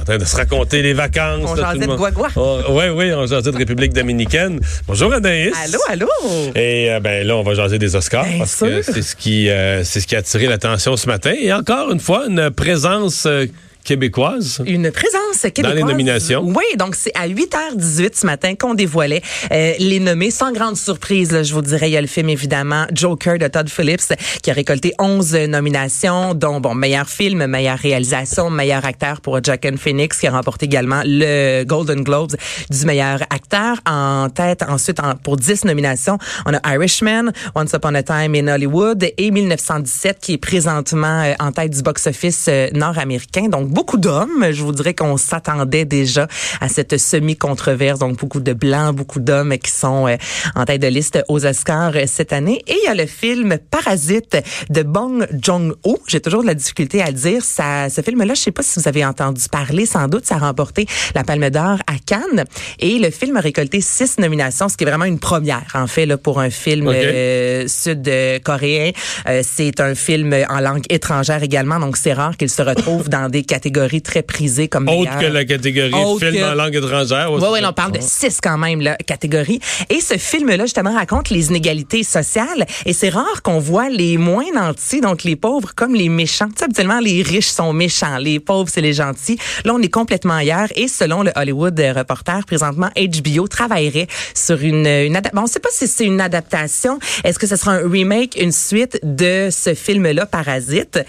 en train de se raconter les vacances. On jasait de Guagua. Oh, oui, oui, on jasait de République dominicaine. Bonjour Anaïs. Allô, allô? Et euh, ben là, on va jaser des Oscars Bien parce que c'est ce qui euh, c'est ce qui a attiré l'attention ce matin. Et encore une fois, une présence euh, québécoise? Une présence québécoise. les nominations? Oui, donc c'est à 8h18 ce matin qu'on dévoilait euh, les nommés. Sans grande surprise, là, je vous dirais, il y a le film évidemment Joker de Todd Phillips qui a récolté 11 nominations, dont bon meilleur film, meilleure réalisation, meilleur acteur pour Joaquin Phoenix qui a remporté également le Golden Globes du meilleur acteur. En tête, ensuite, en- pour 10 nominations, on a Irishman, Once Upon a Time in Hollywood et 1917 qui est présentement euh, en tête du box-office euh, nord-américain. Donc, beaucoup d'hommes. Je vous dirais qu'on s'attendait déjà à cette semi-controverse. Donc, beaucoup de blancs, beaucoup d'hommes qui sont euh, en tête de liste aux Oscars euh, cette année. Et il y a le film Parasite de Bong Joon-ho. J'ai toujours de la difficulté à le dire. Ça, ce film-là, je sais pas si vous avez entendu parler. Sans doute, ça a remporté la Palme d'Or à Cannes. Et le film a récolté six nominations, ce qui est vraiment une première, en fait, là, pour un film euh, sud-coréen. Euh, c'est un film en langue étrangère également, donc c'est rare qu'il se retrouve dans des catégories très prisées comme Autre que la catégorie Autre film que- en langue étrangère. oui, oui, on parle de six quand même, là, catégories. Et ce film-là, justement, raconte les inégalités sociales. Et c'est rare qu'on voit les moins nantis, donc les pauvres, comme les méchants. Tu sais, habituellement, les riches sont méchants, les pauvres, c'est les gentils. Là, on est complètement ailleurs. Et selon le Hollywood Reporter, présentement, HBO travaillerait sur une, une adaptation. On ne sait pas si c'est une adaptation. Est-ce que ce sera un remake, une suite de ce film-là, Parasite?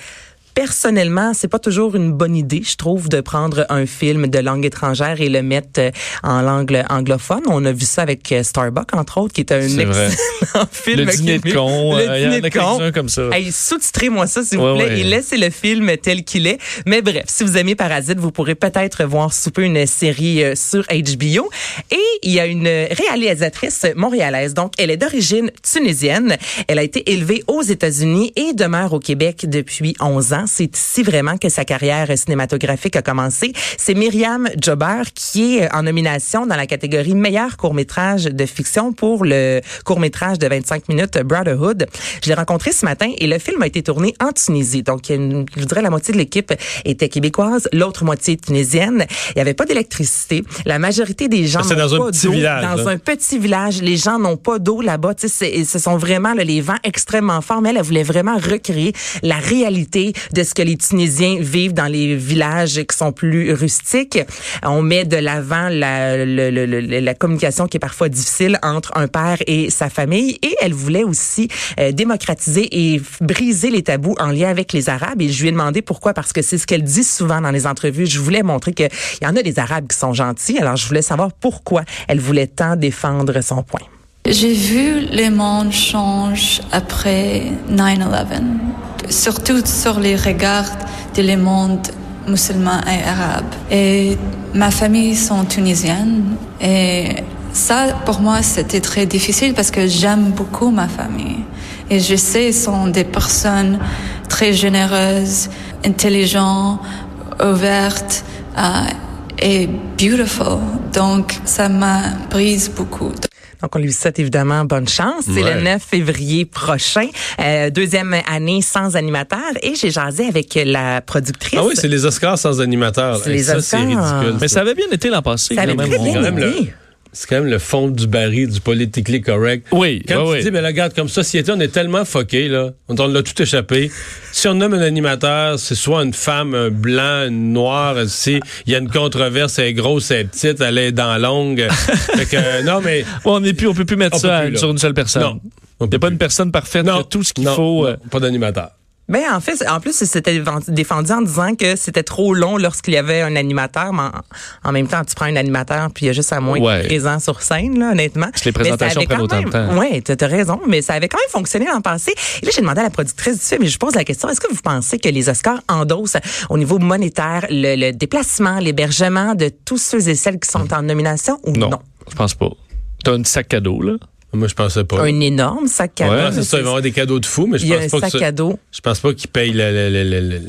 Personnellement, c'est pas toujours une bonne idée, je trouve, de prendre un film de langue étrangère et le mettre euh, en langue anglophone. On a vu ça avec euh, Starbuck, entre autres, qui est un C'est vrai. excellent film. Le dîner de con, Le euh, dîner de con. comme ça. Hey, sous-titrez-moi ça, s'il vous plaît, ouais. et laissez le film tel qu'il est. Mais bref, si vous aimez Parasite, vous pourrez peut-être voir souper une série euh, sur HBO. Et il y a une réalisatrice montréalaise, donc elle est d'origine tunisienne. Elle a été élevée aux États-Unis et demeure au Québec depuis 11 ans. C'est ici vraiment que sa carrière cinématographique a commencé. C'est Myriam Jobber qui est en nomination dans la catégorie meilleur court-métrage de fiction pour le court-métrage de 25 minutes Brotherhood. Je l'ai rencontré ce matin et le film a été tourné en Tunisie. Donc, une- je dirais la moitié de l'équipe était québécoise, l'autre moitié tunisienne. Il n'y avait pas d'électricité. La majorité des gens C'est n'ont dans un pas petit d'eau. village, Dans un petit village, les gens n'ont pas d'eau là-bas. Tu sais, c'est- ce sont vraiment là, les vents extrêmement forts. Mais elle, elle voulait vraiment recréer la réalité de ce que les Tunisiens vivent dans les villages qui sont plus rustiques. On met de l'avant la, communication qui est parfois difficile entre un père et sa famille. Et elle voulait aussi euh, démocratiser et briser les tabous en lien avec les Arabes. Et je lui ai demandé pourquoi, parce que c'est ce qu'elle dit souvent dans les entrevues. Je voulais montrer qu'il y en a des Arabes qui sont gentils. Alors, je voulais savoir pourquoi elle voulait tant défendre son point. J'ai vu le monde change après 9-11, surtout sur les regards de le monde musulman et arabe. Et ma famille sont tunisiennes et ça, pour moi, c'était très difficile parce que j'aime beaucoup ma famille. Et je sais, ils sont des personnes très généreuses, intelligentes, ouvertes euh, et beautiful. Donc, ça m'a brise beaucoup. Donc, on lui souhaite évidemment bonne chance. C'est Ouais. le 9 février prochain, euh, deuxième année sans animateur. Et j'ai jasé avec la productrice. Ah oui, c'est les Oscars sans animateur. C'est les ça, c'est Oscars. ridicule. Mais ça avait bien été l'an passé. Ça avait quand même. très bien été. C'est quand même le fond du baril du politically correct. Oui, Quand oui, tu oui. dis, mais regarde, comme société, on est tellement foqué, là. On, on l'a tout échappé. Si on nomme un animateur, c'est soit une femme, un blanc, une noire. Si il y a une controverse, elle est grosse, elle est petite, elle est dans longue. fait que, euh, non, mais. On n'est plus, on peut plus mettre On ça plus, là. sur une seule personne. Non. Il n'y a pas plus. une personne parfaite. Non. Tout ce qu'il faut. non, euh, pas d'animateur. Ben en fait, en plus, c'était défendu en disant que c'était trop long lorsqu'il y avait un animateur, mais en, en même temps, tu prends un animateur puis il y a juste à moins Ouais. présent sur scène, là, honnêtement. Parce que les Mais présentations prennent autant de temps. Ouais, tu as raison, mais ça avait quand même fonctionné l'an passé. Et là, j'ai demandé à la productrice du film, et je pose la question, est-ce que vous pensez que les Oscars endossent au niveau monétaire le, le déplacement, l'hébergement de tous ceux et celles qui sont en nomination ou non? non, je pense pas. T'as un sac cadeau, là. Moi, je pensais pas. Un énorme sac à Ouais, dos. c'est ça, ils vont avoir des cadeaux de fou, mais je Il y a pense un pas que sac à dos. Je pense pas qu'ils payent le- le- le- le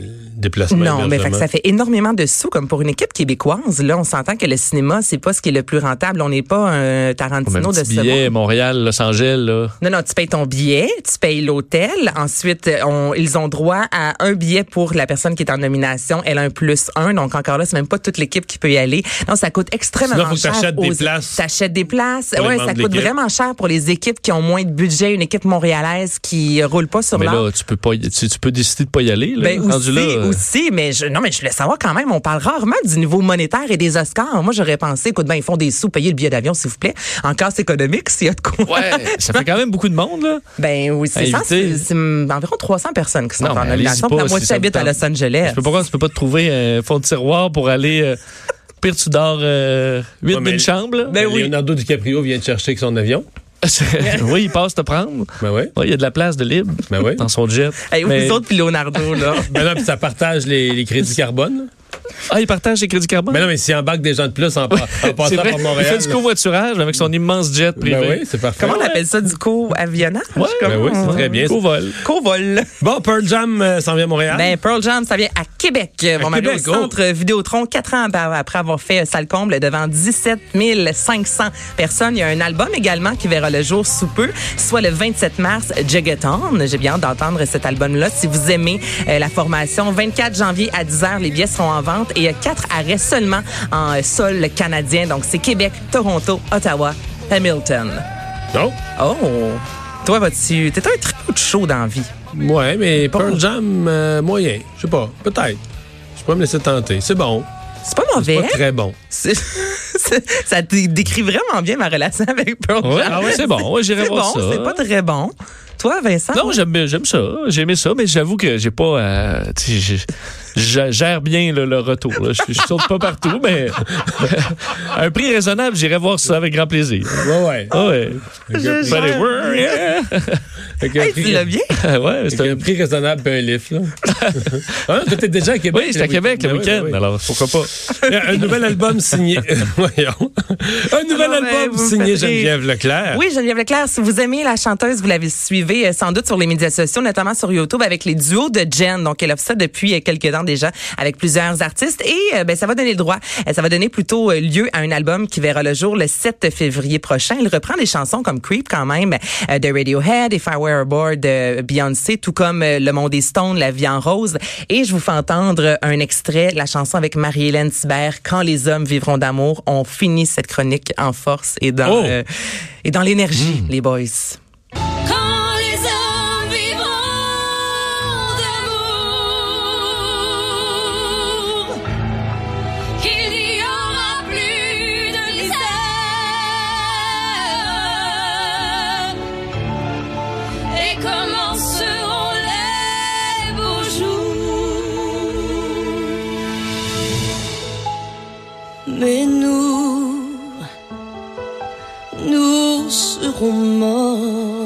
déplacement. Non, mais fait que hébergement. ça fait énormément de sous, comme pour une équipe québécoise. Là, on s'entend que le cinéma, c'est pas ce qui est le plus rentable. On n'est pas un Tarantino de ce billet, monde. Montréal, Los Angeles, là. Non, non, tu payes ton billet, tu payes l'hôtel. Ensuite, on- ils ont droit à un billet pour la personne qui est en nomination. Elle a un plus un. Donc, encore là, c'est même pas toute l'équipe qui peut y aller. Non, ça coûte extrêmement Sinon, faut cher. t'achètes des places T'achètes des places. Ouais, ça coûte vraiment cher pour les équipes qui ont moins de budget. Une équipe montréalaise qui roule pas sur Mais là, tu peux pas, tu, tu peux décider de pas y aller, là. Ben aussi, là, euh, aussi, mais je, non, mais je voulais savoir quand même, on parle rarement du niveau monétaire et des Oscars. Moi, j'aurais pensé, écoute, ben, ils font des sous, payez le billet d'avion, s'il vous plaît. En casse économique, s'il y a de quoi. Ouais, ça fait quand même beaucoup de monde, là. Ben oui, c'est ça. C'est environ 300 personnes qui sont Non, en nomination. La si moitié ça vous habite à. Los Angeles. Je peux pas tu peux pas te trouver un fond de tiroir pour aller. Euh, pire, tu dors euh, 8 Ouais, mais- d'une chambre, là. Ben oui. Leonardo DiCaprio vient te chercher avec son avion. Oui, il passe te prendre. Ben. Ouais, il y a de la place de libre Ben oui. dans son jet. Hey, Mais- Vous autres, puis Leonardo, là. Ben non, puis ça partage les, les crédits carbone. Ah, il partage les crédits carbone? Ben non, mais s'il embarque des gens de plus en, pa- en passant par il Montréal. fait du covoiturage avec son immense jet privé. Ben oui, c'est parfait. Comment on appelle ça, du co-avionnage? Ouais, Ben oui, c'est très bien. Covol. Co-vol. Bon, Pearl Jam euh, s'en vient à Montréal. Ben, Pearl Jam, ça vient à Québec. Bon, Mario, Québec, au centre Vidéotron, quatre ans après avoir fait salle comble devant 17 500 personnes. Il y a un album également qui verra le jour sous peu, soit le 27 mars, Juggaton. J'ai bien hâte d'entendre cet album-là. Si vous aimez euh, la formation, 24 janvier à 10h, les billets seront en vente et il y a quatre arrêts seulement en euh, sol canadien. Donc, c'est Québec, Toronto, Ottawa, Hamilton. Non? Oh! Toi, vas-tu... T'es un tripot de chaud dans la vie. Ouais, mais Pearl Jam, euh, moyen. Je sais pas. Peut-être. Je peux me laisser tenter. C'est bon. C'est pas C'est mauvais. pas très bon. C'est- c'est- ça dé- décrit vraiment bien ma relation avec Pearl Ouais, Jam. ah ouais, c'est bon. Ouais, j'irai C'est voir bon, ça. c'est pas très bon. Toi, Vincent? Non, j'aime j'aime ça. J'ai aimé ça, mais j'avoue que j'ai pas. euh, tu sais, j'ai- je gère bien là, le retour. là. Je, je saute pas partout, mais à un prix raisonnable, j'irai voir ça avec grand plaisir. Ouais, ouais. Ah ouais. Je But Hey, prix- tu l'as bien? ouais, c'est un un... prix raisonnable et un lift, là. hein, toi, t'es déjà à Québec. Oui, j'étais à Québec le Ben oui, week-end, ben oui. alors pourquoi pas? Un nouvel album signé. Voyons. Un nouvel album signé. Geneviève Leclerc. Oui, Geneviève Leclerc, si vous aimez la chanteuse, vous l'avez suivie euh, sans doute sur les médias sociaux, notamment sur YouTube avec les duos de Jen. Donc, elle a fait ça depuis euh, quelques temps déjà avec plusieurs artistes et euh, ben, ça va donner le droit. Ça va donner plutôt lieu à un album qui verra le jour le 7 février prochain. Il reprend des chansons comme Creep quand même de Radiohead, Were a Board de Beyoncé, tout comme euh, Le Monde des Stones, La Vie en Rose. Et je vous fais entendre un extrait, la chanson avec Marie-Hélène Thibert, Quand les hommes vivront d'amour. On finit cette chronique en force et dans, Oh! euh, et dans l'énergie, les boys. Mais nous, nous serons morts